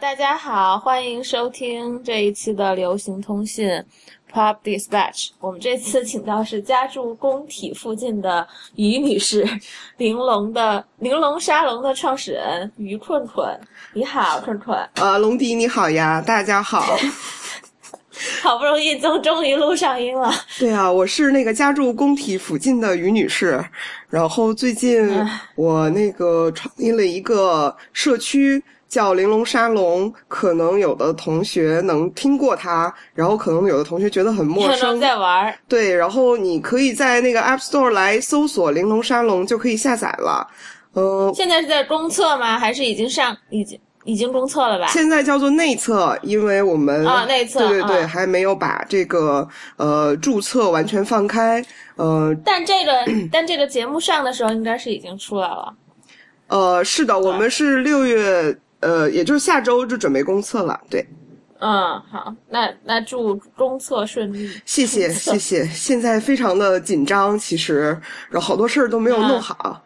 大家好，欢迎收听这一期的流行通信 Pop Dispatch。我们这次请到是家住工体附近的于女士，玲珑的玲珑沙龙的创始人于困困。你好，困困。呃，龙迪你好呀，大家好。好不容易终终于录上音了。对啊，我是那个家住工体附近的于女士，然后最近我那个创立了一个社区。叫玲珑沙龙，可能有的同学能听过它，然后可能有的同学觉得很陌生。在玩对，然后你可以在那个 App Store 来搜索玲珑沙龙，就可以下载了。嗯，现在是在公测吗？还是已经上，已经已经公测了吧？现在叫做内测，因为我们啊内测，对对对，还没有把这个呃注册完全放开。呃，但这个 但这个节目上的时候，应该是已经出来了。呃，是的，我们是六月。呃，也就是下周就准备公测了，对。嗯，好，那那祝公测顺利。谢谢谢谢，现在非常的紧张，其实，然后好多事儿都没有弄好，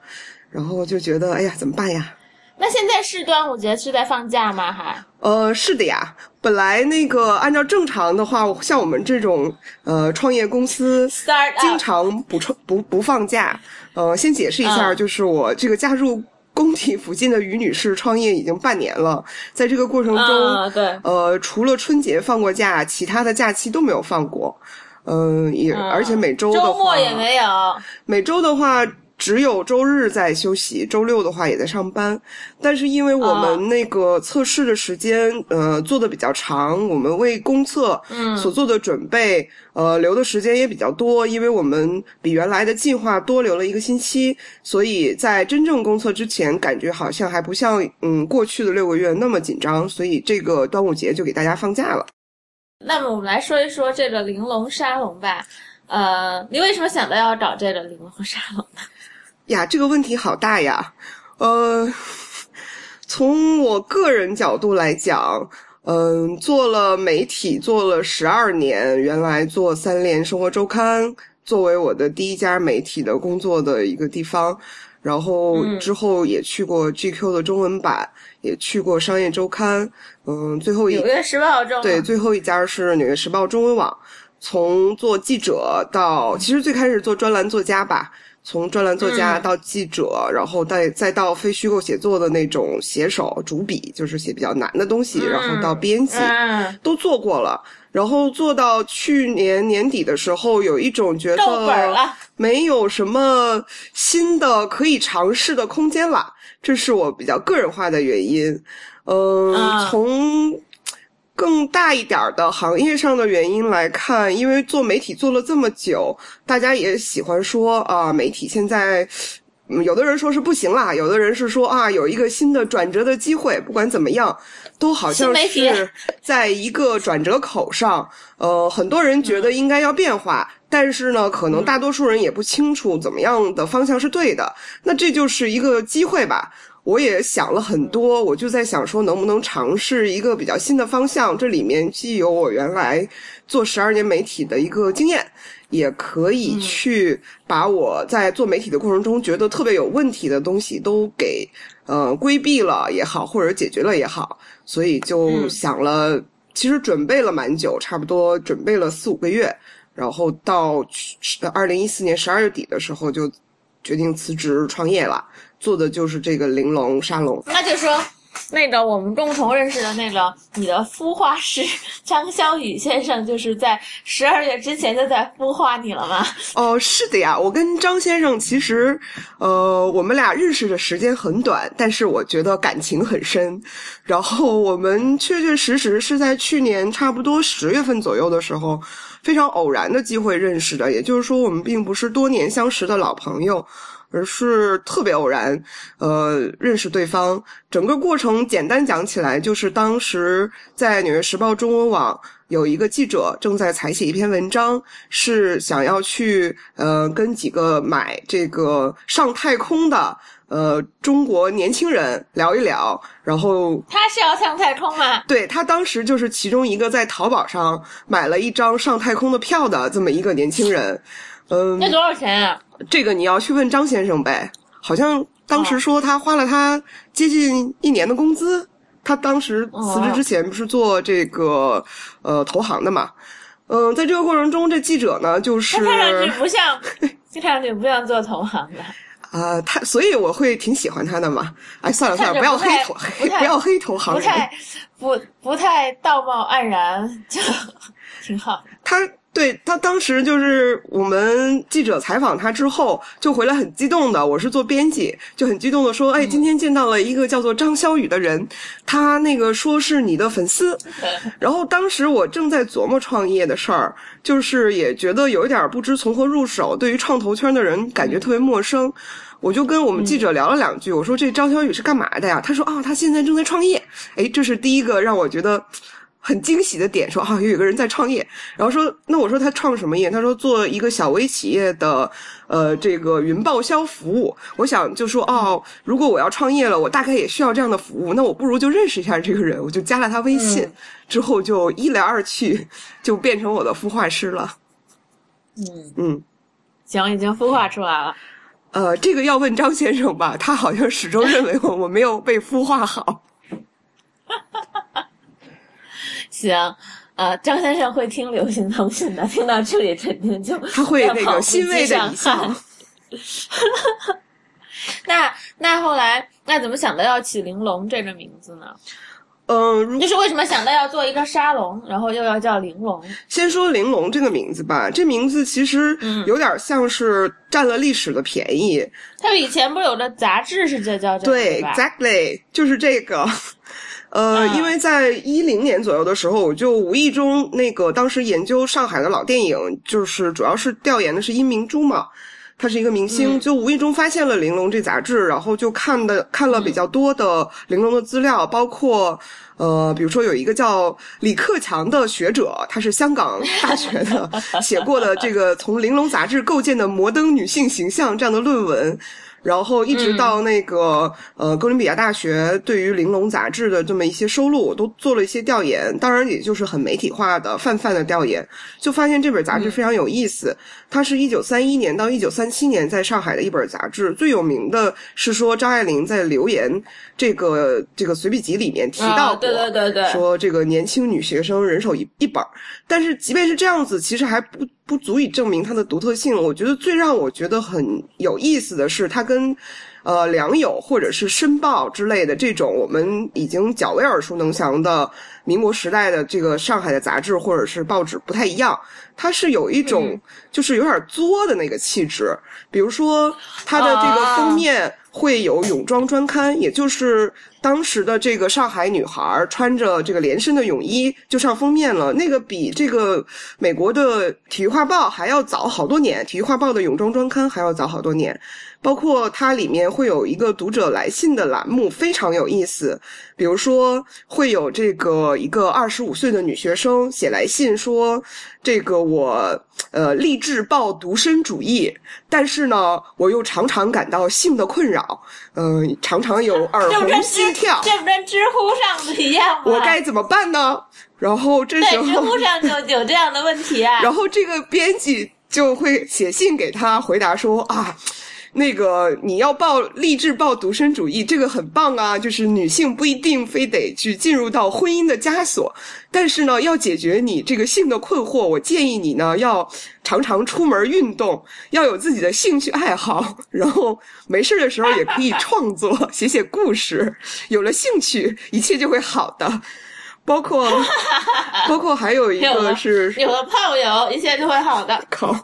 然后就觉得，哎呀，怎么办呀？那现在是端午节是在放假吗？还？呃，是的呀。本来那个按照正常的话，像我们这种呃创业公司，经常不创不不放假。呃，先解释一下，就是我这个加入。工体附近的于女士创业已经半年了，在这个过程中，对，呃，除了春节放过假，其他的假期都没有放过，嗯，也而且每周周末也没有，每周的话。只有周日在休息，周六的话也在上班。但是因为我们那个测试的时间，呃，做的比较长，我们为公测所做的准备，呃，留的时间也比较多。因为我们比原来的计划多留了一个星期，所以在真正公测之前，感觉好像还不像嗯过去的六个月那么紧张。所以这个端午节就给大家放假了。那么我们来说一说这个玲珑沙龙吧。呃，你为什么想到要找这个玲珑沙龙呢？呀，这个问题好大呀，呃，从我个人角度来讲，嗯，做了媒体做了十二年，原来做三联生活周刊作为我的第一家媒体的工作的一个地方，然后之后也去过 GQ 的中文版，也去过商业周刊，嗯，最后一纽约时报中对，最后一家是纽约时报中文网，从做记者到其实最开始做专栏作家吧。从专栏作家到记者，然后再再到非虚构写作的那种写手、主笔，就是写比较难的东西，然后到编辑，都做过了。然后做到去年年底的时候，有一种觉得没有什么新的可以尝试的空间了。这是我比较个人化的原因。嗯，从。更大一点的行业上的原因来看，因为做媒体做了这么久，大家也喜欢说啊，媒体现在，有的人说是不行啦，有的人是说啊，有一个新的转折的机会。不管怎么样，都好像是在一个转折口上。呃，很多人觉得应该要变化，但是呢，可能大多数人也不清楚怎么样的方向是对的。那这就是一个机会吧。我也想了很多，我就在想说，能不能尝试一个比较新的方向？这里面既有我原来做十二年媒体的一个经验，也可以去把我在做媒体的过程中觉得特别有问题的东西都给呃规避了也好，或者解决了也好。所以就想了，其实准备了蛮久，差不多准备了四五个月，然后到二零一四年十二月底的时候就决定辞职创业了。做的就是这个玲珑沙龙，那就说，那个我们共同认识的那个你的孵化师 张潇雨先生，就是在十二月之前就在孵化你了吗？哦，是的呀，我跟张先生其实，呃，我们俩认识的时间很短，但是我觉得感情很深。然后我们确确实实是在去年差不多十月份左右的时候，非常偶然的机会认识的，也就是说，我们并不是多年相识的老朋友。而是特别偶然，呃，认识对方。整个过程简单讲起来，就是当时在《纽约时报》中文网有一个记者正在采写一篇文章，是想要去呃跟几个买这个上太空的呃中国年轻人聊一聊。然后他是要上太空吗？对他当时就是其中一个在淘宝上买了一张上太空的票的这么一个年轻人。嗯，那多少钱啊？这个你要去问张先生呗。好像当时说他花了他接近一年的工资，他当时辞职之前不是做这个呃投行的嘛？嗯，在这个过程中，这记者呢就是看上去不像，看上去不像做投行的。啊，他所以我会挺喜欢他的嘛。哎，算了算了，不要黑投，不要黑投行人，不太不不太道貌岸然，就挺好。他。对他当时就是我们记者采访他之后就回来很激动的，我是做编辑，就很激动的说：“哎，今天见到了一个叫做张潇雨的人，他那个说是你的粉丝。”然后当时我正在琢磨创业的事儿，就是也觉得有一点不知从何入手，对于创投圈的人感觉特别陌生，我就跟我们记者聊了两句，我说：“这张潇雨是干嘛的呀？”他说：“啊，他现在正在创业。”哎，这是第一个让我觉得。很惊喜的点说啊，有一个人在创业，然后说那我说他创什么业？他说做一个小微企业的呃这个云报销服务。我想就说哦，如果我要创业了，我大概也需要这样的服务，那我不如就认识一下这个人，我就加了他微信，之后就一来二去就变成我的孵化师了。嗯嗯，行，已经孵化出来了。呃，这个要问张先生吧，他好像始终认为我我没有被孵化好。行，呃，张先生会听流行通讯的，听到这里肯定就他会那个欣慰的一笑。那那后来那怎么想到要起玲珑这个名字呢？嗯，就是为什么想到要做一个沙龙，然后又要叫玲珑？先说玲珑这个名字吧，这名字其实有点像是占了历史的便宜。他以前不是有的杂志是这叫这个对，exactly 就是这个。呃，因为在一零年左右的时候，我就无意中那个当时研究上海的老电影，就是主要是调研的是殷明珠嘛，他是一个明星，就无意中发现了《玲珑》这杂志，然后就看的看了比较多的《玲珑》的资料，包括呃，比如说有一个叫李克强的学者，他是香港大学的，写过的这个从《玲珑》杂志构建的摩登女性形象这样的论文。然后一直到那个呃哥伦比亚大学对于《玲珑》杂志的这么一些收录，我都做了一些调研，当然也就是很媒体化的泛泛的调研，就发现这本杂志非常有意思。它是一九三一年到一九三七年在上海的一本杂志，最有名的是说张爱玲在留言这个这个随笔集里面提到过，对对对对，说这个年轻女学生人手一一本。但是即便是这样子，其实还不。不足以证明它的独特性。我觉得最让我觉得很有意思的是，它跟，呃，良友或者是申报之类的这种我们已经较为耳熟能详的民国时代的这个上海的杂志或者是报纸不太一样。它是有一种就是有点作的那个气质。比如说，它的这个封面会有泳装专刊，也就是当时的这个上海女孩穿着这个连身的泳衣就上封面了。那个比这个美国的体育画报还要早好多年，体育画报的泳装专刊还要早好多年。包括它里面会有一个读者来信的栏目，非常有意思。比如说，会有这个一个二十五岁的女学生写来信说：“这个我呃立志抱独身主义，但是呢，我又常常感到性的困扰，嗯，常常有耳红心跳。”这不跟知乎上的一样吗？我该怎么办呢？然后这时候，知乎上就有这样的问题啊。然后这个编辑就会写信给他回答说：“啊。”那个你要报励志报独身主义，这个很棒啊！就是女性不一定非得去进入到婚姻的枷锁，但是呢，要解决你这个性的困惑，我建议你呢要常常出门运动，要有自己的兴趣爱好，然后没事的时候也可以创作，写写故事。有了兴趣，一切就会好的。包括 包括还有一个是有了炮友，一切就会好的。靠。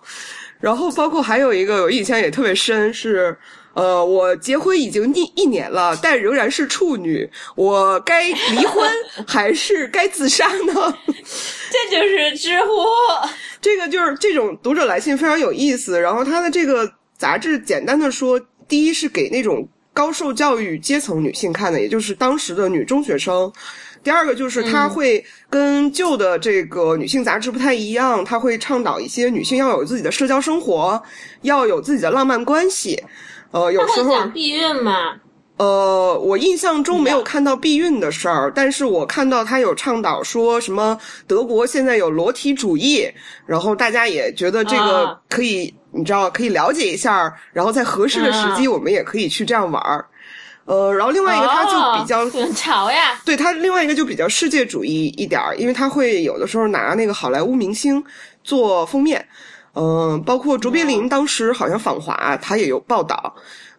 然后包括还有一个我印象也特别深是，呃，我结婚已经一一年了，但仍然是处女，我该离婚 还是该自杀呢？这就是知乎，这个就是这种读者来信非常有意思。然后他的这个杂志简单的说，第一是给那种高受教育阶层女性看的，也就是当时的女中学生。第二个就是他会跟旧的这个女性杂志不太一样，他会倡导一些女性要有自己的社交生活，要有自己的浪漫关系。呃，有时候讲避孕嘛？呃，我印象中没有看到避孕的事儿，但是我看到他有倡导说什么德国现在有裸体主义，然后大家也觉得这个可以，你知道可以了解一下，然后在合适的时机我们也可以去这样玩儿。呃，然后另外一个他就比较、哦很潮呀，对他另外一个就比较世界主义一点儿，因为他会有的时候拿那个好莱坞明星做封面，嗯、包括卓别林当时好像访华，他也有报道，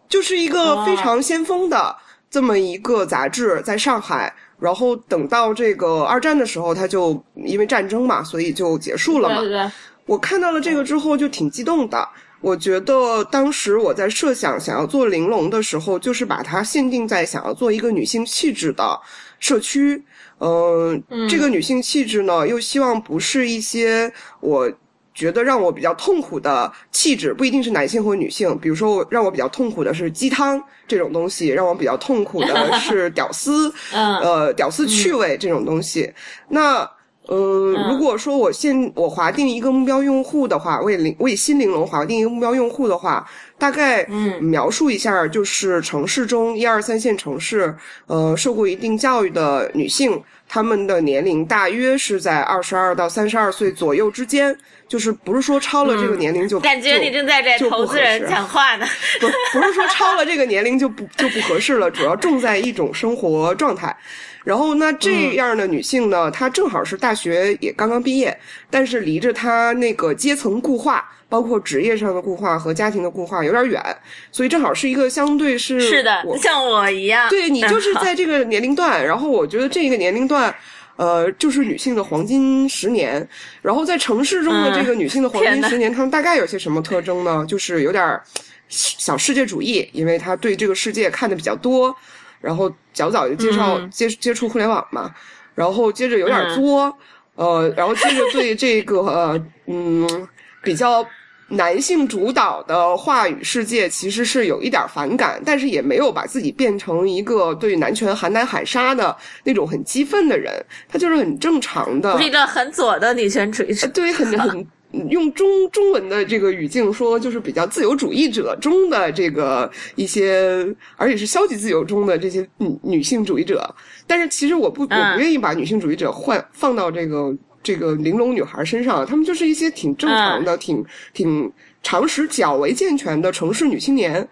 就是一个非常先锋的这么一个杂志，在上海。然后等到这个二战的时候，他就因为战争嘛，所以就结束了嘛。对对对，我看到了这个之后就挺激动的。我觉得当时我在设想想要做玲珑的时候，就是把它限定在想要做一个女性气质的社区。嗯、这个女性气质呢，又希望不是一些我觉得让我比较痛苦的气质，不一定是男性或女性。比如说，我让我比较痛苦的是鸡汤这种东西，让我比较痛苦的是屌丝，嗯呃，屌丝趣味这种东西。那嗯，如果说我现我划定一个目标用户的话，为玲为新玲珑划定一个目标用户的话，大概嗯描述一下，就是城市中一二三线城市，呃，受过一定教育的女性，她们的年龄大约是在二十二到三十二岁左右之间，就是不是说超了这个年龄就、感觉你正在给就不投资人讲话呢。不不是说超了这个年龄就不就不合适了，主要重在一种生活状态。然后那这样的女性呢，她正好是大学也刚刚毕业，但是离着她那个阶层固化，包括职业上的固化和家庭的固化有点远，所以正好是一个相对是是的我，像我一样。对你就是在这个年龄段，然后我觉得这个年龄段。呃，就是女性的黄金十年，然后在城市中的这个 女性的黄金十年，她们大概有些什么特征呢？就是有点儿小世界主义，因为她对这个世界看的比较多，然后较早就介绍、嗯接接触互联网嘛，然后接着有点嗯作，呃，然后接着对这个呃嗯比较男性主导的话语世界其实是有一点反感，但是也没有把自己变成一个对男权喊打喊杀的那种很激愤的人，他就是很正常的一个很左的女权主义者。对，很很用中中文的这个语境说，就是比较自由主义者中的这个一些，而且是消极自由中的这些女女性主义者。但是其实我不我嗯不愿意把女性主义者换放到这个这个玲珑女孩身上，她们就是一些挺正常的、挺挺常识较为健全的城市女青年。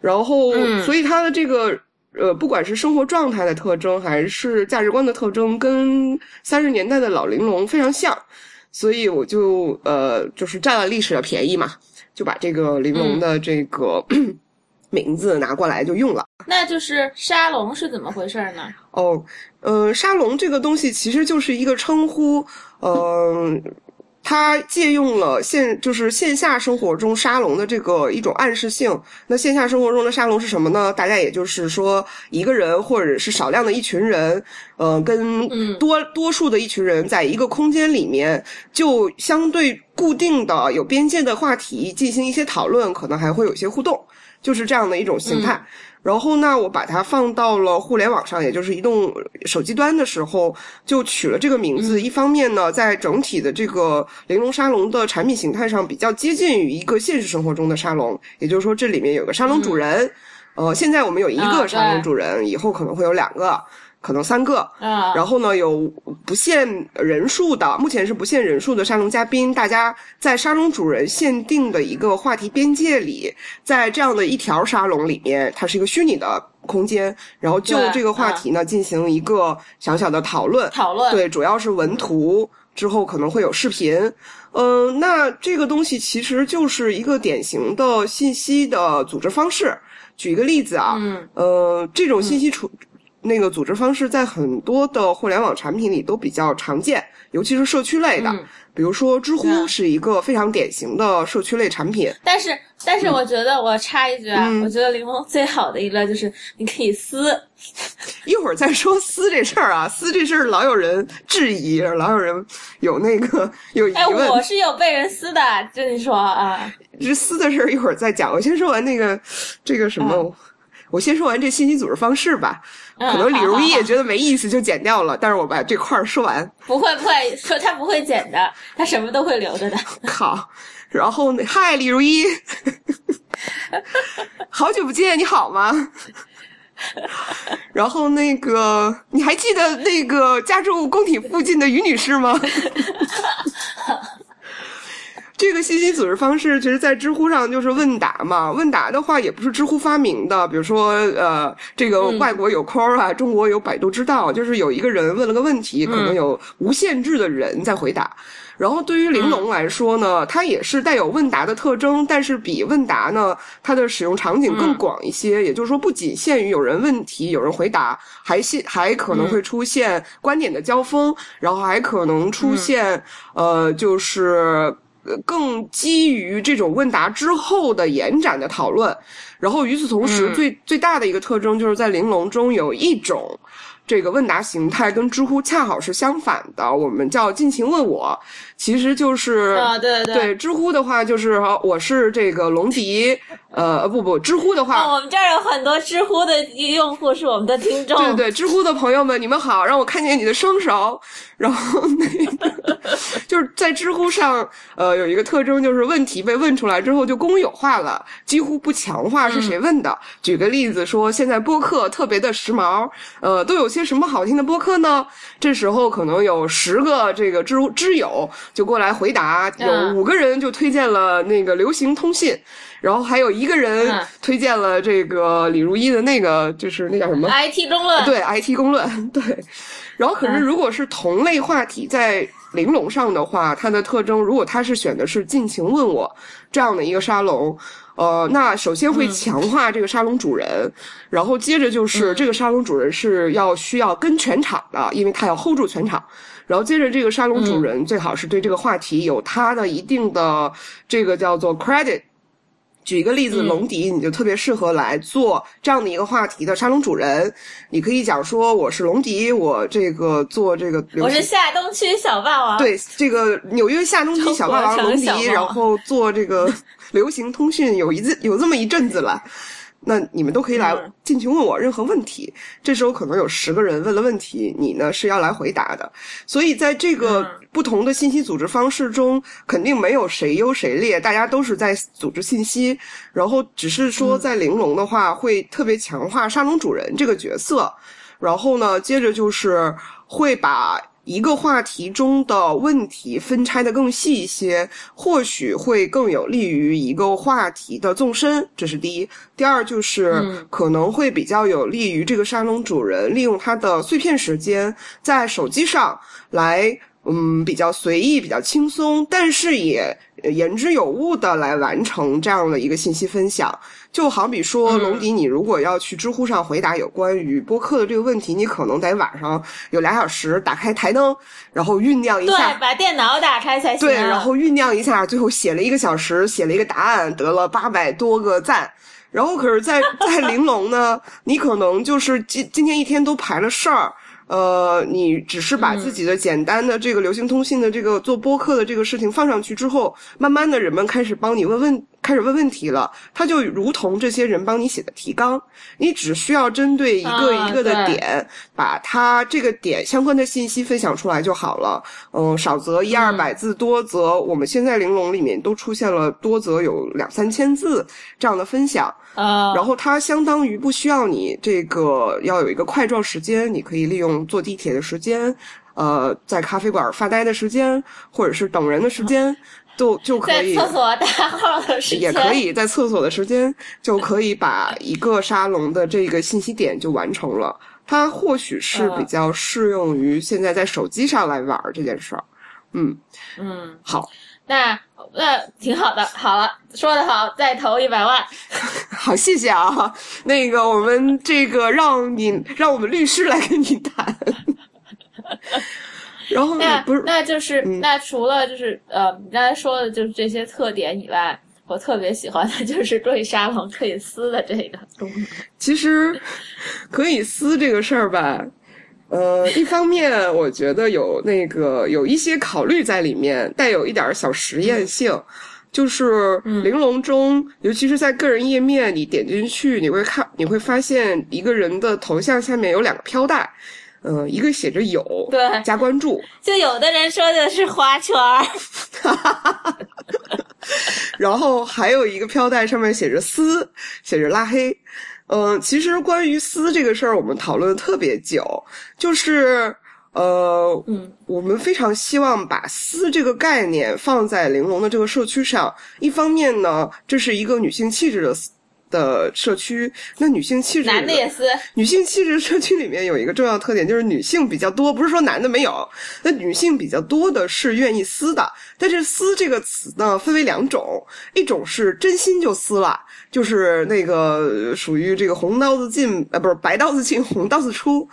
然后，嗯所以她的这个。呃，不管是生活状态的特征，还是价值观的特征，跟三十年代的老玲珑非常像，所以我就呃，就是占了历史的便宜嘛，就把这个玲珑的这个、名字拿过来就用了。那就是沙龙是怎么回事呢？哦，呃，沙龙这个东西其实就是一个称呼，嗯、它借用了线就是线下生活中沙龙的这个一种暗示性。那线下生活中的沙龙是什么呢？大概也就是说一个人或者是少量的一群人，呃，跟多多数的一群人在一个空间里面，就相对固定的有边界的话题进行一些讨论，可能还会有一些互动，就是这样的一种形态。然后呢，我把它放到了互联网上，也就是移动手机端的时候，就取了这个名字。一方面呢，在整体的这个玲珑沙龙的产品形态上，比较接近于一个现实生活中的沙龙，也就是说，这里面有个沙龙主人。呃，现在我们有一啊个沙龙主人，以后可能会有两个，可能三个。啊，然后呢，有不限人数的，目前是不限人数的沙龙嘉宾，大家在沙龙主人限定的一个话题边界里，在这样的一条沙龙里面，它是一个虚拟的空间，然后就这个话题呢进行一个小小的讨论。讨论对，主要是文图，之后可能会有视频。嗯、那这个东西其实就是一个典型的信息的组织方式。举一个例子啊，嗯，呃，这种信息处、那个组织方式在很多的互联网产品里都比较常见，尤其是社区类的，嗯比如说知乎是一个非常典型的社区类产品。但是但是我觉得我插一句啊，嗯我觉得柠檬最好的一个就是你可以撕，一会儿再说撕这事儿啊，撕这事儿老有人质疑，老有人有那个有疑哎，问。我是有被人撕的，跟你说啊，这撕的事儿一会儿再讲。我先说完那个这个什么，嗯我先说完这信息组织方式吧。嗯可能李如一也觉得没意思，就剪掉了。但是我把这块儿说完，不会不会说他不会剪的，他什么都会留着的。好。然后呢，嗨，李如一，好久不见，你好吗？然后那个，你还记得那个家住工体附近的于女士吗？这个信息组织方式，其实，在知乎上就是问答嘛。问答的话，也不是知乎发明的。比如说，呃，这个外国有 Quora，中国有百度知道，就是有一个人问了个问题，可能有无限制的人在回答。然后，对于玲珑来说呢，它也是带有问答的特征，但是比问答呢，它的使用场景更广一些。也就是说，不仅限于有人问题，有人回答，还现还可能会出现观点的交锋，然后还可能出现呃，就是。更基于这种问答之后的延展的讨论，然后与此同时，最最大的一个特征就是在玲珑中有一种。这个问答形态跟知乎恰好是相反的，我们叫尽情问我，其实就是啊，对对对，知乎的话就是我是这个龙迪，呃，不不，知乎的话，我们这儿有很多知乎的用户是我们的听众，对对，知乎的朋友们，你们好，让我看见你的双手，然后那个就是在知乎上，呃，有一个特征就是问题被问出来之后就公有化了，几乎不强化是谁问的。举个例子说，现在播客特别的时髦，呃，都有些。什么好听的播客呢？这时候可能有十个这个知知友就过来回答，有五个人就推荐了那个流行通信，然后还有一个人推荐了这个李如一的那个，就是那叫什么？IT 公论。对，IT 公论。对。然后可是如果是同类话题在玲珑上的话，它的特征，如果他是选的是尽情问我这样的一个沙龙。呃，那首先会强化这个沙龙主人，然后接着就是这个沙龙主人是要需要跟全场的，因为他要 hold 住全场。然后接着这个沙龙主人最好是对这个话题有他的一定的这个叫做 credit。举一个例子，龙迪你就特别适合来做这样的一个话题的沙龙主人。你可以讲说我是龙迪，我这个做这个，我是夏东区小霸王。对，这个纽约夏东区小霸王龙迪，然后做这个。流行通讯有一阵有这么一阵子了，那你们都可以来进去问我任何问题。这时候可能有十个人问了问题，你呢是要来回答的。所以在这个不同的信息组织方式中，肯定没有谁优谁劣，大家都是在组织信息。然后只是说在玲珑的话，会特别强化沙龙主人这个角色。然后呢，接着就是会把。一个话题中的问题分拆的更细一些，或许会更有利于一个话题的纵深。这是第一。第二就是可能会比较有利于这个沙龙主人利用他的碎片时间在手机上来。嗯，比较随意，比较轻松，但是也言之有物的来完成这样的一个信息分享。就好比说，龙迪，你如果要去知乎上回答有关于播客的这个问题，你可能得晚上有俩小时，打开台灯，然后酝酿一下，对，把电脑打开才行。对，然后酝酿一下，最后写了一个小时，写了一个答案，得了八百多个赞。然后可是，在在玲珑呢，你可能就是今今天一天都排了事儿。呃，你只是把自己的简单的这个流行通信的这个做播客的这个事情放上去之后，慢慢的人们开始帮你问问。开始问问题了，它就如同这些人帮你写的提纲，你只需要针对一个一个的点，把它这个点相关的信息分享出来就好了。嗯，少则一二百字，多则我们现在玲珑里面都出现了多则有两三千字这样的分享。啊，然后它相当于不需要你这个要有一个块状时间，你可以利用坐地铁的时间，呃，在咖啡馆发呆的时间，或者是等人的时间。就就可以在厕所大号的时间，也可以在厕所的时间，就可以把一个沙龙的这个信息点就完成了。它或许是比较适用于现在在手机上来玩这件事儿。嗯嗯，好，那那挺好的。好了，说的好，再投一百万。好，谢谢啊。那个，我们这个让你让我们律师来跟你谈。然后那不是，那就是那除了就是呃，你刚才说的就是这些特点以外，我特别喜欢的就是可以沙龙可以撕的这个功能。其实可以撕这个事儿吧，呃，一方面我觉得有那个有一些考虑在里面，带有一点小实验性，就是玲珑中，尤其是在个人页面，你点进去你会看，你会发现一个人的头像下面有两个飘带。嗯，一个写着有，对，加关注，就有的人说的是花圈儿，然后还有一个飘带上面写着撕，写着拉黑。嗯，其实关于撕这个事儿，我们讨论的特别久，就是呃，嗯我们非常希望把丝这个概念放在玲珑的这个社区上。一方面呢，这是一个女性气质的的社区，那女性气质男的也是，女性气质社区里面有一个重要特点，就是女性比较多，不是说男的没有，那女性比较多的是愿意撕的。但是“撕”这个词呢，分为两种，一种是真心就撕了，就是那个属于这个红刀子进，呃，不是白刀子进，红刀子出；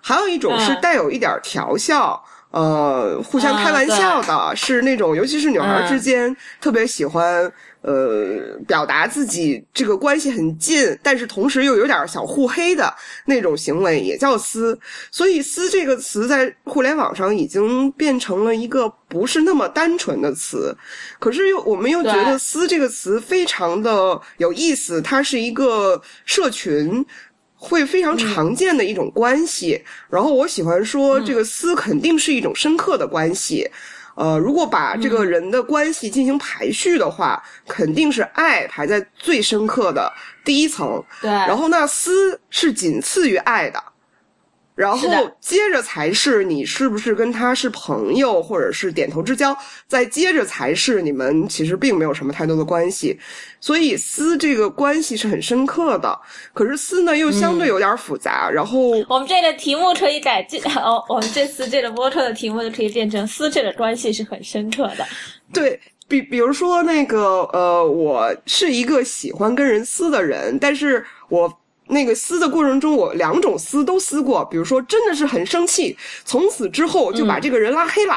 还有一种是嗯带有一点调笑。呃，互相开玩笑的，是那种，尤其是女孩之间、特别喜欢，呃，表达自己这个关系很近，但是同时又有点小互黑的那种行为，也叫撕。所以“撕”这个词在互联网上已经变成了一个不是那么单纯的词，可是又我们又觉得“对撕”这个词非常的有意思，它是一个社群。会非常常见的一种关系，然后我喜欢说，这个撕肯定是一种深刻的关系。呃，如果把这个人的关系进行排序的话，肯定是爱排在最深刻的第一层，对，然后那思是仅次于爱的，然后接着才是你是不是跟他是朋友，或者是点头之交，再接着才是你们其实并没有什么太多的关系，所以撕这个关系是很深刻的，可是撕呢又相对有点复杂，然后我们这个题目可以改进哦，我们这次这个播客的题目就可以变成“撕”这个关系是很深刻的。对比，比如说那个呃，我是一个喜欢跟人撕的人，但是我那个撕的过程中，我两种撕都撕过。比如说，真的是很生气，从此之后就把这个人拉黑了，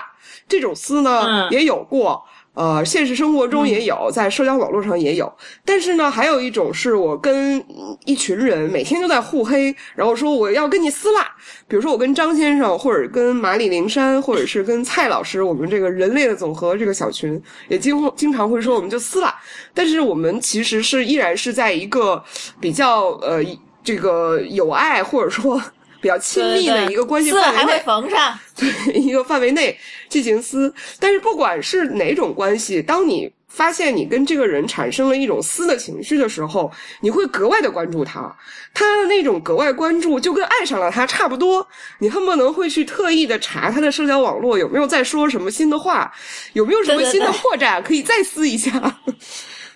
这种撕呢、嗯也有过。呃，现实生活中也有，在社交网络上也有，但是呢，还有一种是我跟一群人每天都在互黑，然后说我要跟你撕啦。比如说我跟张先生，或者跟马里灵山，或者是跟蔡老师，我们这个人类的总和这个小群，也经经常会说我们就撕啦。但是我们其实是依然是在一个比较呃这个有爱或者说比较亲密的一个关系范围内，缝上，对一个范围内进行撕。但是不管是哪种关系，当你发现你跟这个人产生了一种撕的情绪的时候，你会格外的关注他，他的那种格外关注就跟爱上了他差不多。你恨不能会去特意的查他的社交网络有没有在说什么新的话，有没有什么新的破绽可以再撕一下。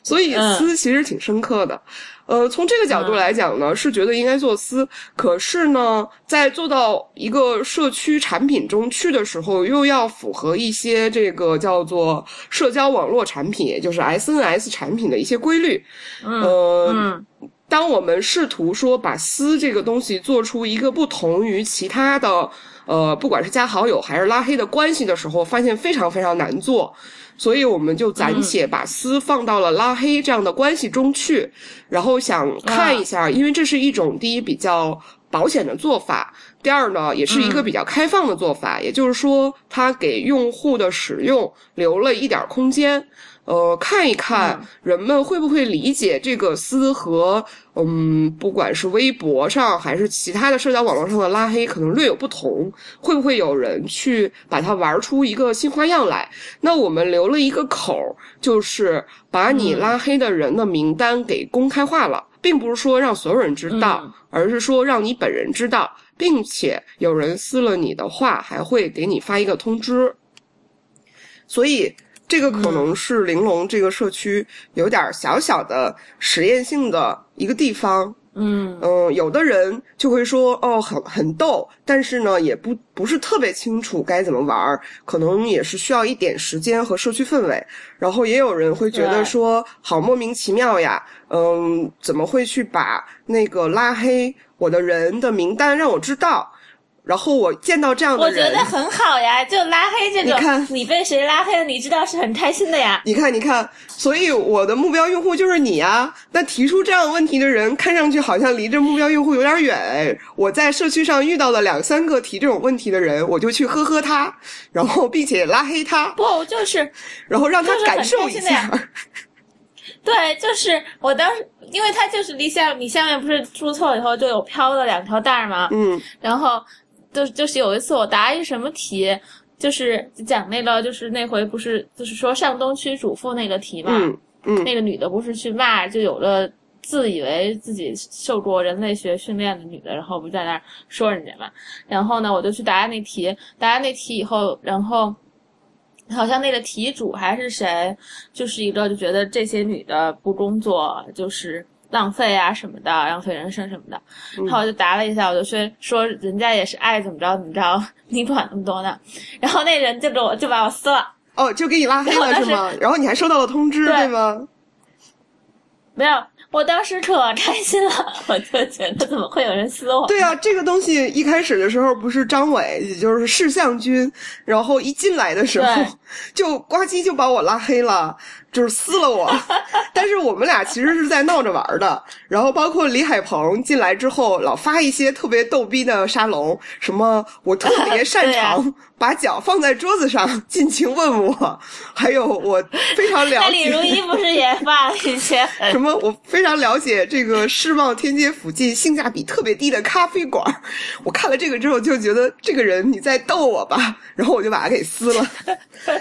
所以思其实挺深刻的。呃，从这个角度来讲呢，是觉得应该做思。可是呢，在做到一个社区产品中去的时候，又要符合一些这个叫做社交网络产品，也就是 SNS 产品的一些规律。嗯呃，嗯当我们试图说把私这个东西做出一个不同于其他的，呃，不管是加好友还是拉黑的关系的时候，发现非常非常难做，所以我们就暂且把私放到了拉黑这样的关系中去，然后想看一下，因为这是一种第一比较保险的做法，第二呢，也是一个比较开放的做法，也就是说，它给用户的使用留了一点空间。呃，看一看人们会不会理解这个撕和嗯，不管是微博上还是其他的社交网络上的拉黑，可能略有不同。会不会有人去把它玩出一个新花样来？那我们留了一个口儿，就是把你拉黑的人的名单给公开化了，并不是说让所有人知道，嗯而是说让你本人知道，并且有人撕了你的话，还会给你发一个通知。所以，这个可能是玲珑这个社区有点小小的实验性的一个地方。嗯嗯，有的人就会说，哦，很很逗，但是呢，也不不是特别清楚该怎么玩儿，可能也是需要一点时间和社区氛围。然后也有人会觉得说，好莫名其妙呀，嗯，怎么会去把那个拉黑我的人的名单让我知道？然后我见到这样的人我，觉得很好呀，就拉黑这种，你看你被谁拉黑了，你知道是很开心的呀。你看，你看，所以我的目标用户就是你啊。那提出这样问题的人，看上去好像离这目标用户有点远。我在社区上遇到了两三个提这种问题的人，我就去呵呵他，然后并且拉黑他，不，就是然后让他感受一下。对，就是我当时，因为他就是离下你下面不是注册以后就有飘的两条带儿嘛，嗯然后就就是有一次我答一什么题，就是讲那个就是那回不是就是说上东区主妇那个题嘛，嗯嗯那个女的不是去骂，就有了自以为自己受过人类学训练的女的，然后不在那儿说人家嘛。然后呢，我就去答那题，答那题以后，然后好像那个题主还是谁，就是一个就觉得这些女的不工作就是浪费啊什么的，浪费人生什么的。然后我就答了一下，我就说说人家也是爱怎么着怎么着，你管那么多呢？然后那人就给我就把我撕了。哦，就给你拉黑了是吗？然后你还收到了通知，对吗？没有，我当时可开心了，我就觉得怎么会有人撕我？对啊，这个东西一开始的时候不是张伟，也就是释相君，然后一进来的时候 就呱唧就把我拉黑了。就是撕了我，但是我们俩其实是在闹着玩的。然后包括李海鹏进来之后，老发一些特别逗逼的沙龙，什么我特别擅 长把脚放在桌子上尽情问我，还有我非常了解。李如一不是也发了一些什么？我非常了解这个世贸天阶附近性价比特别低的咖啡馆。我看了这个之后就觉得这个人你在逗我吧，然后我就把他给撕了。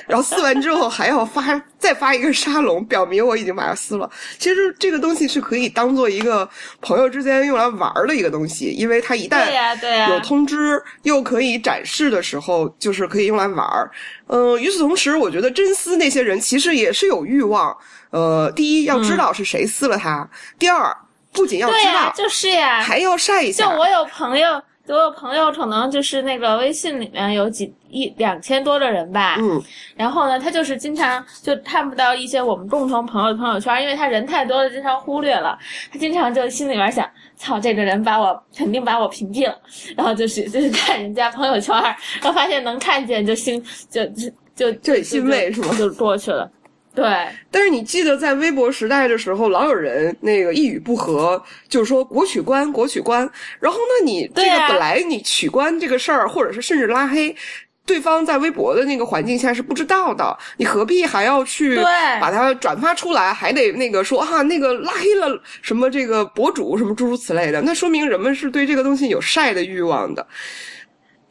然后撕完之后还要发再发一个。沙龙表明我已经把它撕了。其实这个东西是可以当做一个朋友之间用来玩的一个东西，因为它一旦有通知又可以展示的时候，就是可以用来玩。嗯，与此同时，我觉得真撕那些人其实也是有欲望。呃，第一要知道是谁撕了他；第二，不仅要知道，就是呀，还要晒一下。就我有朋友。我有朋友可能就是那个微信里面有几一两千多的人吧，嗯，然后呢，他就是经常就看不到一些我们共同朋友的朋友圈，因为他人太多了，经常忽略了。他经常就心里面想，操，这个人把我肯定把我屏蔽了，然后就是就是看人家朋友圈，然后发现能看见就心就就就就欣慰是吗？就过去了。对，但是你记得在微博时代的时候，老有人那个一语不合，就是说国取关，国取关。然后那你这个本来你取关这个事儿，或者是甚至拉黑对方，在微博的那个环境下是不知道的，你何必还要去把它转发出来，还得那个说啊那个拉黑了什么这个博主什么诸如此类的，那说明人们是对这个东西有晒的欲望的。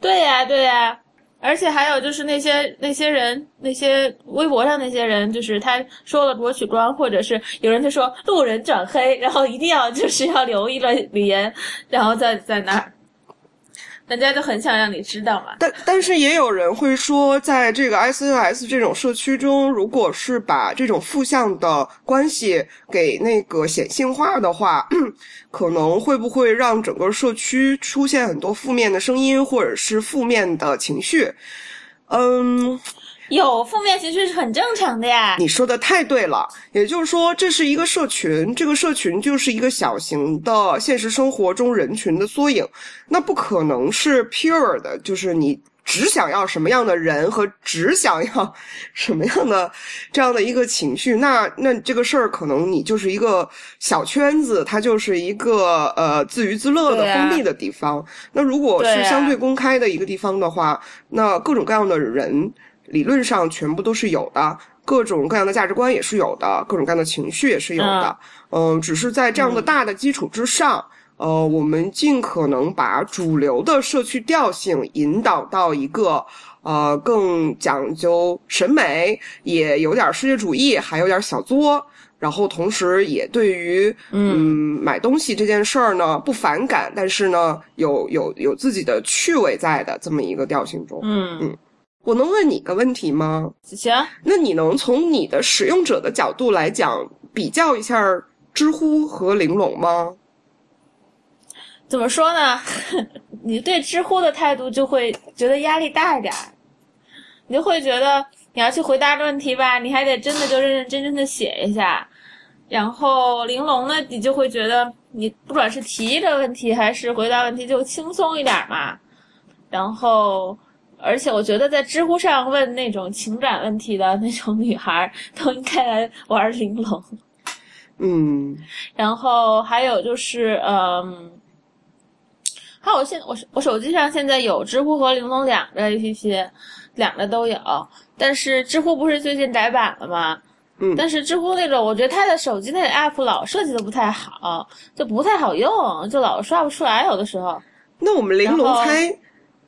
对呀，对呀。而且还有就是那些那些人，那些微博上那些人，就是他说了博取关，或者是有人就说路人转黑，然后一定要就是要留一个语言，然后在在那儿。大家都很想让你知道嘛，但但是也有人会说，在这个 S N S 这种社区中，如果是把这种负向的关系给那个显性化的话，可能会不会让整个社区出现很多负面的声音，或者是负面的情绪？嗯。有负面情绪是很正常的呀。你说的太对了，也就是说，这是一个社群，这个社群就是一个小型的现实生活中人群的缩影。那不可能是 pure 的，就是你只想要什么样的人和只想要什么样的这样的一个情绪。那那这个事儿可能你就是一个小圈子，它就是一个呃自娱自乐的封闭的地方。那如果是相对公开的一个地方的话，那各种各样的人。理论上全部都是有的，各种各样的价值观也是有的，各种各样的情绪也是有的。嗯，只是在这样的大的基础之上，呃，我们尽可能把主流的社区调性引导到一个呃更讲究审美，也有点世界主义，还有点小作，然后同时也对于嗯买东西这件事儿呢不反感，但是呢有有有自己的趣味在的这么一个调性中。嗯嗯。我能问你个问题吗？行，那你能从你的使用者的角度来讲，比较一下知乎和玲珑吗？怎么说呢？你对知乎的态度就会觉得压力大一点，你就会觉得你要去回答个问题吧，你还得真的就认认真真的写一下。然后玲珑呢，你就会觉得你不管是提一个问题还是回答问题，就轻松一点嘛。然后。而且我觉得，在知乎上问那种情感问题的那种女孩，都应该来玩玲珑。嗯，然后还有就是，嗯，还有现我我手机上现在有知乎和玲珑两个 APP，两个都有。但是知乎不是最近改版了吗？嗯。但是知乎那种，我觉得它的手机那个 app 老设计的不太好，就不太好用，就老刷不出来，有的时候。那我们玲珑才。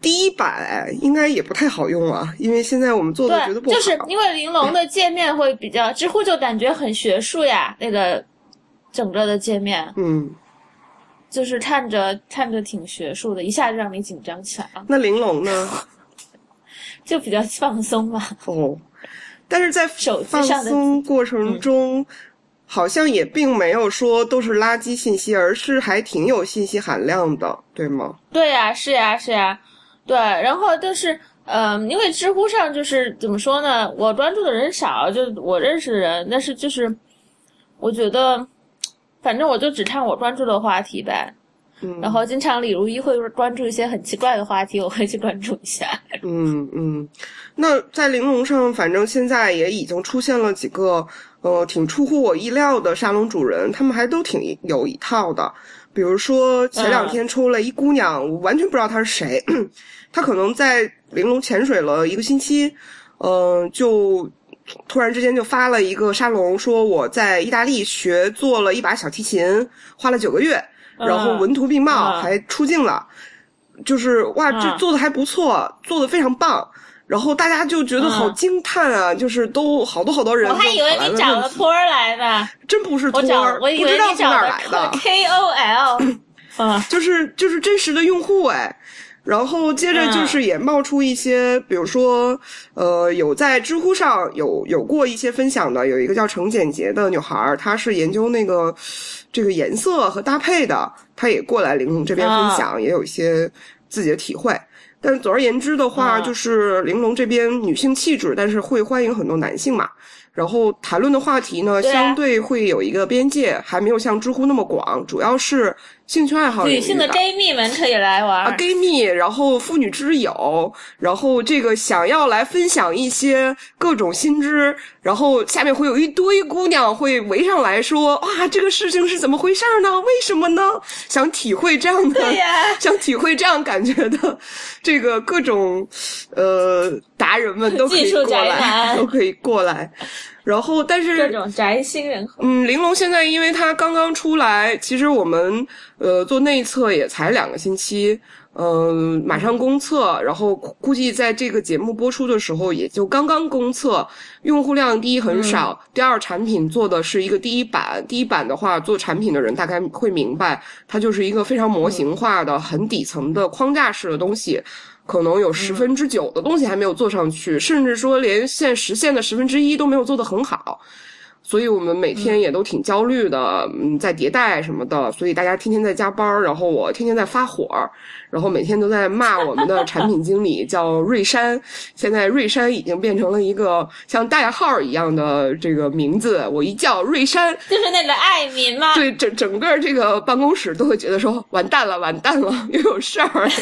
第一版应该也不太好用啊，因为现在我们做的觉得不好。就是因为玲珑的界面会比较，知乎就感觉很学术呀，那个整个的界面，嗯，就是看着看着挺学术的，一下就让你紧张起来了，那玲珑呢？就比较放松嘛。哦，但是在手机放上的松过程中，好像也并没有说都是垃圾信息，而是还挺有信息含量的，对吗？对呀、是呀、是呀、对。然后但是，嗯、因为知乎上就是怎么说呢，我关注的人少，就我认识的人，但是就是我觉得，反正我就只看我关注的话题呗。嗯，然后经常李如一会关注一些很奇怪的话题，我会去关注一下。嗯嗯，那在玲珑上，反正现在也已经出现了几个呃挺出乎我意料的沙龙主人，他们还都挺有一套的。比如说前两天出了一姑娘，我完全不知道她是谁，她可能在玲珑潜水了一个星期，嗯、就突然之间就发了一个沙龙，说我在意大利学做了一把小提琴，花了九个月，然后嗯文图并茂，嗯还出镜了。就是哇，这嗯做的还不错，做的非常棒。然后大家就觉得好嗯惊叹啊，就是都好多好多人都我还以为你找问问题了托儿来的，真不是托我找儿，我以不知道从为你找哪来的，K O L。嗯就是就是真实的用户哎。然后接着就是也冒出一些，比如说，呃，有在知乎上有有过一些分享的，有一个叫程简洁的女孩儿，她是研究那个这个颜色和搭配的，她也过来玲珑这边分享，也有一些自己的体会。但总而言之的话，啊就是玲珑这边女性气质，但是会欢迎很多男性嘛。然后谈论的话题呢，对啊相对会有一个边界，还没有像知乎那么广，主要是兴趣爱好女性的 gay 蜜们可以来玩啊儿。gay 蜜，然后妇女之友，然后这个想要来分享一些各种新知，然后下面会有一堆姑娘会围上来说，哇，这个事情是怎么回事呢？为什么呢？想体会这样的，想体会这样感觉的这个各种呃达人们都可以过来，都可以过来。然后，但是各种宅心仁和。嗯，玲珑现在因为它刚刚出来，其实我们呃做内测也才两个星期，嗯、马上公测，然后估估计在这个节目播出的时候也就刚刚公测，用户量第一很少，第二产品做的是一个第一版，第一版的话做产品的人大概会明白，它就是一个非常模型化的、很底层的框架式的东西。可能有十分之九的东西还没有做上去，甚至说连现实现的十分之一都没有做得很好。所以我们每天也都挺焦虑的，嗯，在迭代什么的，所以大家天天在加班儿，然后我天天在发火儿，然后每天都在骂我们的产品经理叫瑞山。现在瑞山已经变成了一个像代号一样的这个名字，我一叫瑞山，就是那个爱民嘛，对整整个这个办公室都会觉得说完蛋了，完蛋了，又有事儿。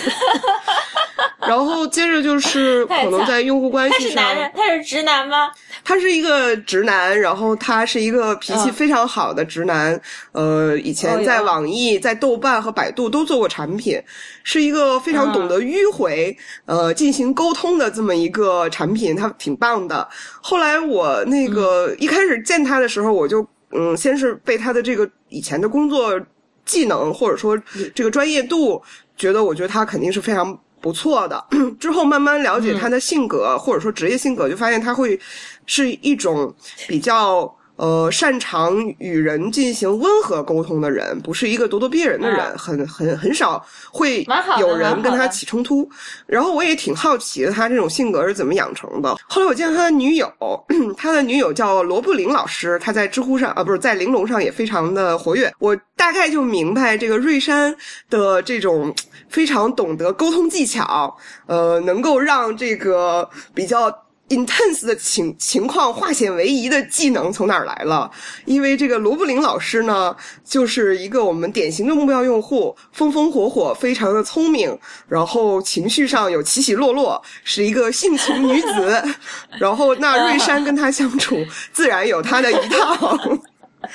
然后接着就是 可能在用户关系上，是男人，他是直男吗？他是一个直男，然后他是一个脾气嗯非常好的直男。呃，以哦前在网易、在豆瓣和百度都做过产品，是一个非常懂得迂回、呃进行沟通的这么一个产品，他挺棒的。后来我那个、一开始见他的时候，我就嗯，先是被他的这个以前的工作技能或者说这个专业度，觉得我觉得他肯定是非常不错的。之后慢慢了解他的性格、或者说职业性格，就发现他会是一种比较。呃，擅长与人进行温和沟通的人，不是一个咄咄逼人的人，啊很很很少会有人跟他起冲突。然后我也挺好奇的，他这种性格是怎么养成的。后来我见他的女友，他的女友叫罗布林老师，他在知乎上啊，不是在玲珑上也非常的活跃。我大概就明白这个瑞山的这种非常懂得沟通技巧，呃，能够让这个比较。Intense 的情情况化险为夷的技能从哪儿来了？因为这个罗布林老师呢，就是一个我们典型的目标用户，风风火火，非常的聪明，然后情绪上有起起落落，是一个性情女子。然后那瑞山跟他相处，自然有他的一套。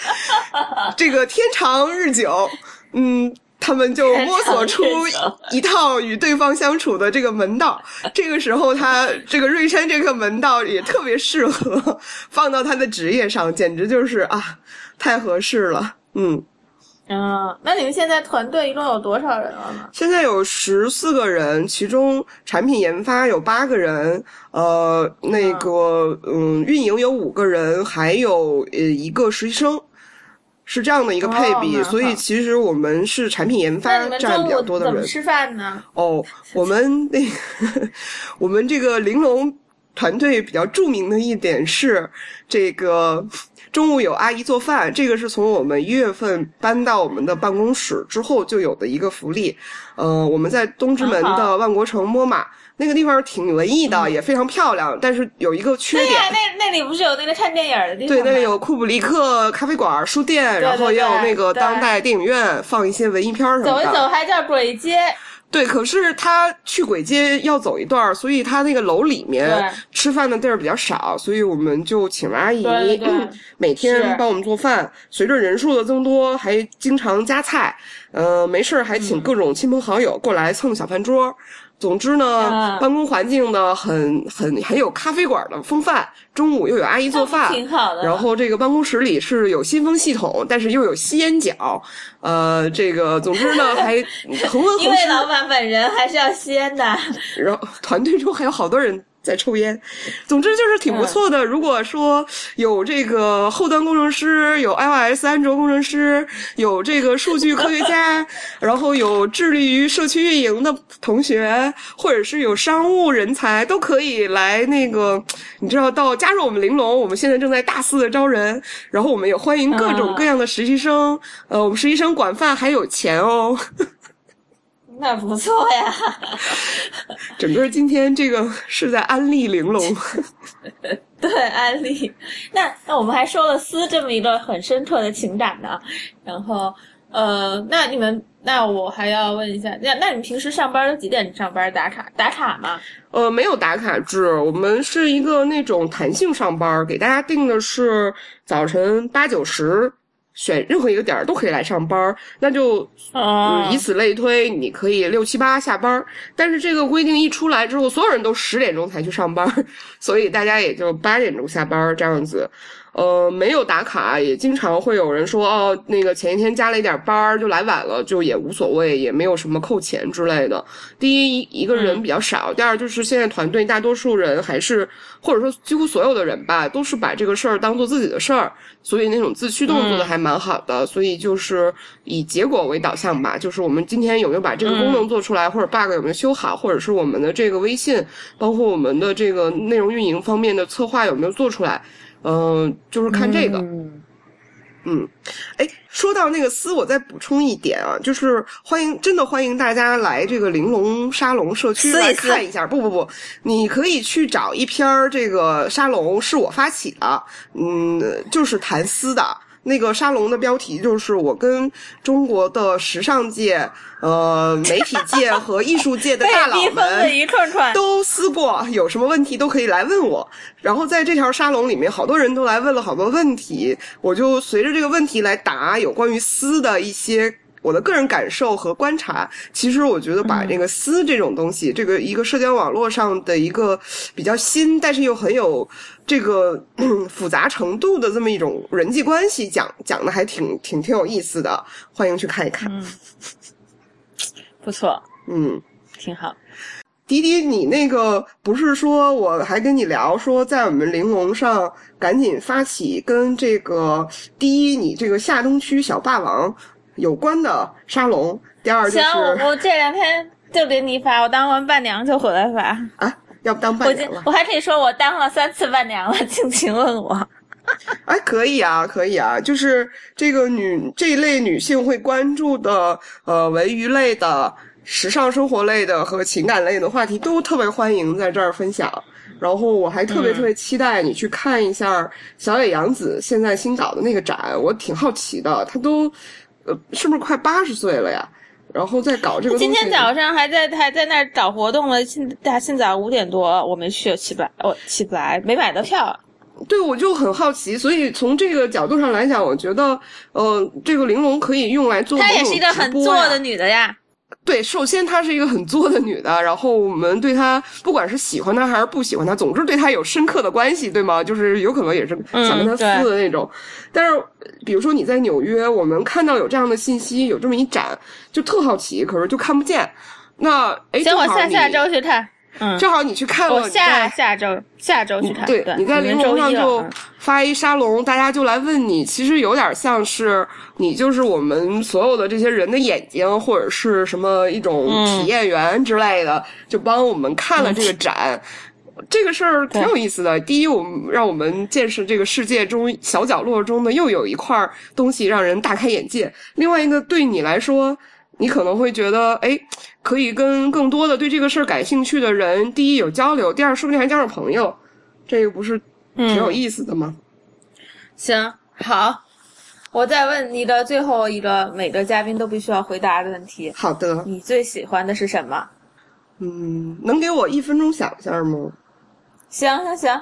这个天长日久，嗯。他们就 摸索出一套与对方相处的这个门道。这个时候，他这个瑞山这个门道也特别适合放到他的职业上，简直就是啊，太合适了。嗯，嗯，那你们现在团队一共有多少人了呢？现在有十四个人，其中产品研发有八个人，呃，那个嗯，运营有五个人，还有呃一个实习生。是这样的一个配比，哦所以其实我们是产品研发占比较多的人。吃饭呢？哦，我们那个我们这个玲珑团队比较著名的一点是，这个中午有阿姨做饭，这个是从我们一月份搬到我们的办公室之后就有的一个福利。呃，我们在东直门的万国城摸马那个地方挺文艺的，也非常漂亮，但是有一个缺点。对呀，那那里不是有那个看电影的地方对，那里有库布里克咖啡馆、书店，然后对也有那个当代电影院，放一些文艺片儿什么的。走一走还叫鬼街，对，可是他去鬼街要走一段，所以他那个楼里面吃饭的地儿比较少，所以我们就请了阿姨每天帮我们做饭。随着人数的增多，还经常加菜，呃，没事儿还请各种亲朋好友过来蹭小饭桌。总之呢，嗯办公环境呢很很很有咖啡馆的风范，中午又有阿姨做饭，挺好的。然后这个办公室里是有新风系统，但是又有吸烟角，呃，这个总之呢 还恒温恒湿。因为老板本人还是要吸烟的，然后团队中还有好多人在抽烟，总之就是挺不错的。如果说有这个后端工程师，有 iOS 安卓工程师，有这个数据科学家，然后有致力于社区运营的同学，或者是有商务人才，都可以来那个，你知道到加入我们玲珑，我们现在正在大肆的招人，然后我们也欢迎各种各样的实习生，呃，我们实习生管饭还有钱哦。那不错呀。整个今天这个是在安利玲珑。对，安利。那那我们还收了思这么一个很深刻的情感呢。然后呃，那你们那我还要问一下，那那你们平时上班都几点上班打卡打卡吗？呃，没有打卡制，我们是一个那种弹性上班，给大家定的是早晨八九十，选任何一个点儿都可以来上班，那就以此类推，你可以六七八下班。但是这个规定一出来之后，所有人都十点钟才去上班，所以大家也就八点钟下班这样子。呃，没有打卡，也经常会有人说哦，那个前一天加了一点班儿，就来晚了，就也无所谓，也没有什么扣钱之类的。第一，一个人比较少；第二，就是现在团队大多数人还是，或者说几乎所有的人吧，都是把这个事儿当做自己的事儿，所以那种自驱动做的还蛮好的。所以就是以结果为导向吧，就是我们今天有没有把这个功能做出来，或者 bug 有没有修好，或者是我们的这个微信，包括我们的这个内容运营方面的策划有没有做出来。嗯、就是看这个。嗯嗯，哎，说到那个丝，我再补充一点啊，就是欢迎，真的欢迎大家来这个玲珑沙龙社区来看一下。不不不，你可以去找一篇儿这个沙龙是我发起的，嗯，就是谈丝的。那个沙龙的标题就是我跟中国的时尚界、呃媒体界和艺术界的 大佬们一串串。都撕过，有什么问题都可以来问我。然后在这条沙龙里面，好多人都来问了好多问题，我就随着这个问题来答有关于撕的一些。我的个人感受和观察，其实我觉得把这个私这种东西，这个一个社交网络上的一个比较新，但是又很有这个嗯复杂程度的这么一种人际关系，讲讲的还挺挺挺有意思的，欢迎去看一看。不错，嗯挺好。迪迪，你那个不是说我还跟你聊说，在我们玲珑上赶紧发起跟这个第一，你这个下东区小霸王有关的沙龙；第二就行，是我我这两天就给你发，我当完伴娘就回来发。啊，要不当伴娘了？我还可以说我当了三次伴娘了，敬请问我。哎，可以啊，可以啊，就是这个女这一类女性会关注的呃文娱类的、时尚生活类的和情感类的话题，都特别欢迎在这儿分享。然后我还特别特别期待你去看一下小野洋子现在新搞的那个展，我挺好奇的，她都呃是不是快八十岁了呀？然后再搞这个。今天早上还在还在那儿搞活动了，现大现早五点多我没去，起不来，我起不来，没买到票。对，我就很好奇，所以从这个角度上来讲，我觉得，呃，这个玲珑可以用来做她也是一个很直播呀作的女的呀。对，首先她是一个很作的女的，然后我们对她不管是喜欢她还是不喜欢她，总之对她有深刻的关系，对吗？就是有可能也是想跟她撕的那种。但是，比如说你在纽约，我们看到有这样的信息，有这么一展，就特好奇，可是就看不见。那哎，行，我下下周去看。嗯，正好你去看了，我下下周下周去看。对，对，你在玲珑上就嗯发一沙龙，大家就来问你，其实有点像是你就是我们所有的这些人的眼睛，或者是什么一种体验员之类的，就帮我们看了这个展。这个事儿挺有意思的。第一，我们让我们见识这个世界中小角落中的又有一块东西让人大开眼界。另外一个，对你来说，你可能会觉得，哎，可以跟更多的对这个事儿感兴趣的人，第一有交流，第二说不定还交上朋友。这个不是挺有意思的吗？行，好，我再问你的最后一个，每个嘉宾都必须要回答的问题：好的，你最喜欢的是什么？嗯，能给我一分钟想一下吗？行行行，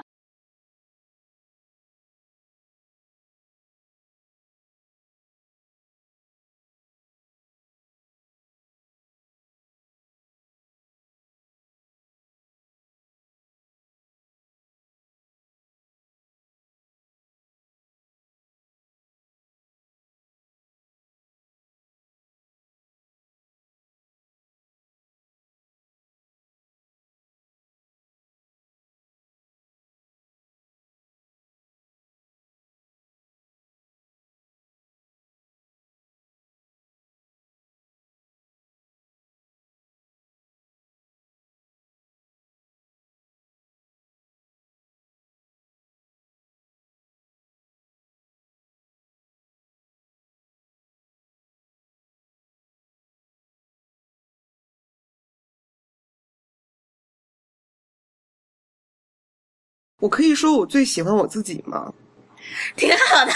我可以说我最喜欢我自己吗？挺好的，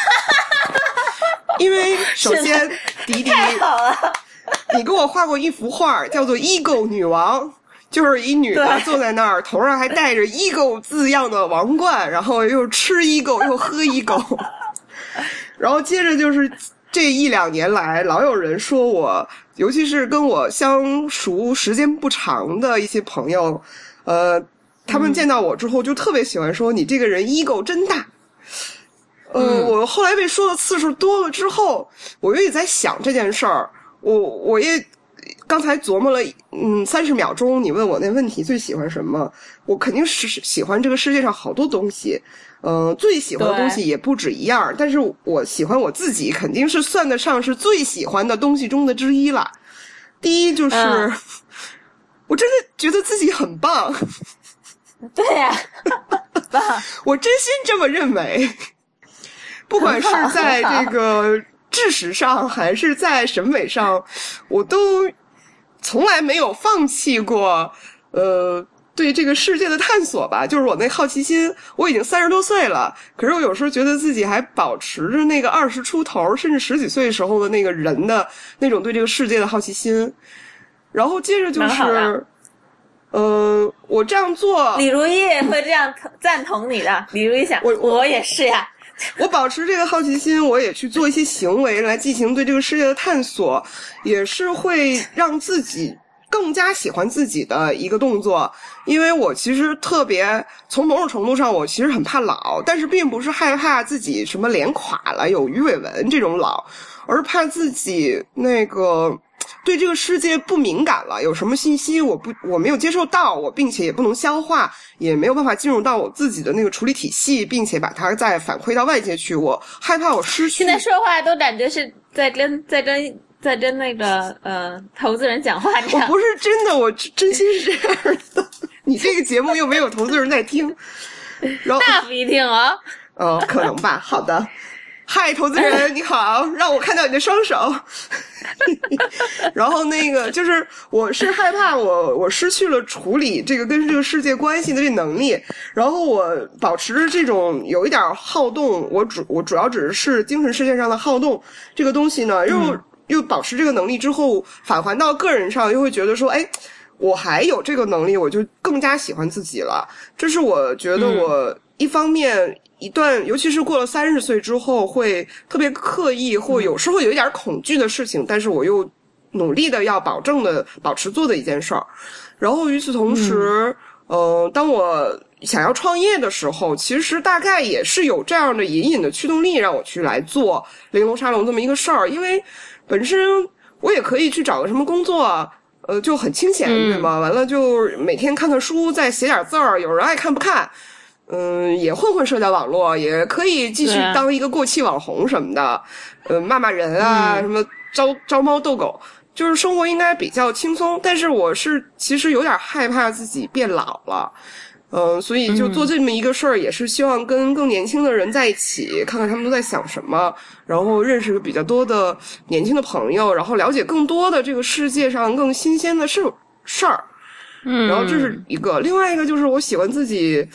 因为首先，迪迪，太好了，你给我画过一幅画，叫做 “ego 女王”，就是一女的坐在那儿，头上还戴着 “ego” 字样的王冠，然后又吃 ego 又喝 ego，然后接着就是这一两年来，老有人说我，尤其是跟我相熟时间不长的一些朋友，呃，他们见到我之后就特别喜欢说你这个人 ego 真大。呃，我后来被说的次数多了之后，我也在想这件事儿。我我也刚才琢磨了，嗯，三十秒钟，你问我那问题最喜欢什么？我肯定是喜欢这个世界上好多东西，嗯、最喜欢的东西也不止一样。但是我喜欢我自己，肯定是算得上是最喜欢的东西中的之一了。第一就是，嗯 我真的觉得自己很棒，对呀、棒，我真心这么认为。不管是在这个知识上，还是在审美上，我都从来没有放弃过。呃，对这个世界的探索吧，就是我那好奇心。我已经三十多岁了，可是我有时候觉得自己还保持着那个二十出头，甚至十几岁时候的那个人的那种对这个世界的好奇心。然后接着就是，呃，我这样做，李如意会这样赞同你的。李如意想，我我也是呀，我保持这个好奇心，我也去做一些行为来进行对这个世界的探索，也是会让自己更加喜欢自己的一个动作。因为我其实特别从某种程度上，我其实很怕老，但是并不是害怕自己什么脸垮了、有鱼尾纹这种老，而怕自己那个。对这个世界不敏感了，有什么信息我不我没有接受到，我并且也不能消化，也没有办法进入到我自己的那个处理体系，并且把它再反馈到外界去，我害怕我失去。现在说话都感觉是在跟在跟在跟那个呃投资人讲话这样。我不是真的，我真真心是这样的。你这个节目又没有投资人在听，然后那不一定哦。哦，可能吧。好的，嗨，投资人 你好，让我看到你的双手。然后那个就是，我是害怕我我失去了处理这个跟这个世界关系的这能力，然后我保持着这种有一点好动，我主我主要只是精神世界上的好动这个东西呢，又、又保持这个能力之后，返还到个人上，又会觉得说，哎。我还有这个能力，我就更加喜欢自己了。这是我觉得我一方面一段，尤其是过了三十岁之后，会特别刻意或有时候有一点恐惧的事情，但是我又努力的要保证的保持做的一件事儿。然后与此同时，呃，当我想要创业的时候，其实大概也是有这样的隐隐的驱动力让我去来做玲珑沙龙这么一个事儿，因为本身我也可以去找个什么工作。呃，就很清闲，嗯对吗？完了就每天看看书，再写点字儿，有人爱看不看。嗯，也混混社交网络，也可以继续当一个过气网红什么的，呃，骂骂人啊，嗯。什么招招猫逗狗，就是生活应该比较轻松。但是我是其实有点害怕自己变老了，嗯、所以就做这么一个事儿，也是希望跟更年轻的人在一起，看看他们都在想什么，然后认识比较多的年轻的朋友，然后了解更多的这个世界上更新鲜的事事儿。嗯，然后这是一个，另外一个就是我喜欢自己，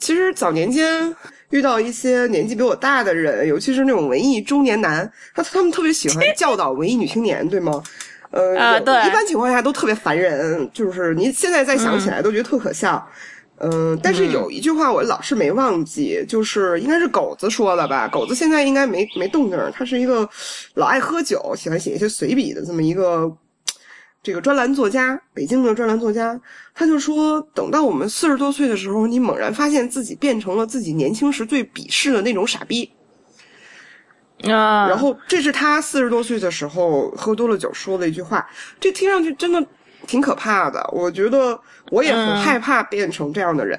其实早年间遇到一些年纪比我大的人，尤其是那种文艺中年男，他他们特别喜欢教导文艺女青年，对吗？呃，啊对一般情况下都特别烦人，就是你现在再想起来都觉得特可笑。嗯、但是有一句话我老是没忘记，就是应该是狗子说的吧？狗子现在应该没没动静儿，他是一个老爱喝酒、喜欢写一些随笔的这么一个这个专栏作家，北京的专栏作家，他就说，等到我们四十多岁的时候，你猛然发现自己变成了自己年轻时最鄙视的那种傻逼。啊，然后这是他四十多岁的时候喝多了酒说的一句话，这听上去真的挺可怕的。我觉得我也很嗯害怕变成这样的人，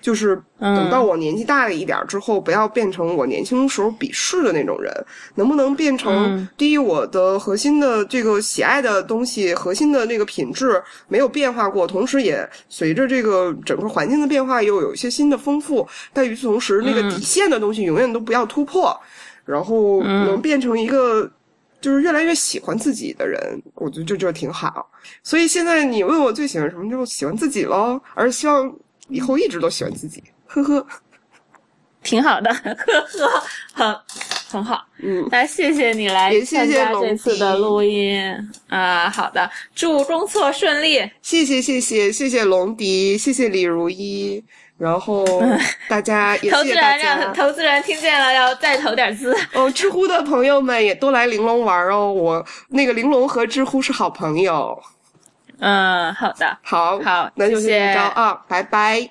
就是等到我年纪大了一点之后，不要变成我年轻时候鄙视的那种人。能不能变成嗯第一，我的核心的这个喜爱的东西，核心的那个品质没有变化过，同时也随着这个整个环境的变化，又有一些新的丰富。但与此同时，那个底线的东西永远都不要突破。然后能变成一个就是越来越喜欢自己的人，我觉得这就挺好。所以现在你问我最喜欢什么，就喜欢自己喽，而希望以后一直都喜欢自己。呵呵，挺好的，呵呵，很很好。嗯，那谢谢你来也谢谢参加这次的录音。啊，好的，祝工作顺利。谢谢谢谢谢谢龙迪，谢谢李如一，然后大家 也投资人让家。投资人听见了，要再投点资。哦，知乎的朋友们也多来玲珑玩哦，我那个玲珑和知乎是好朋友。嗯，好的，好，好那就先这么着啊，拜拜。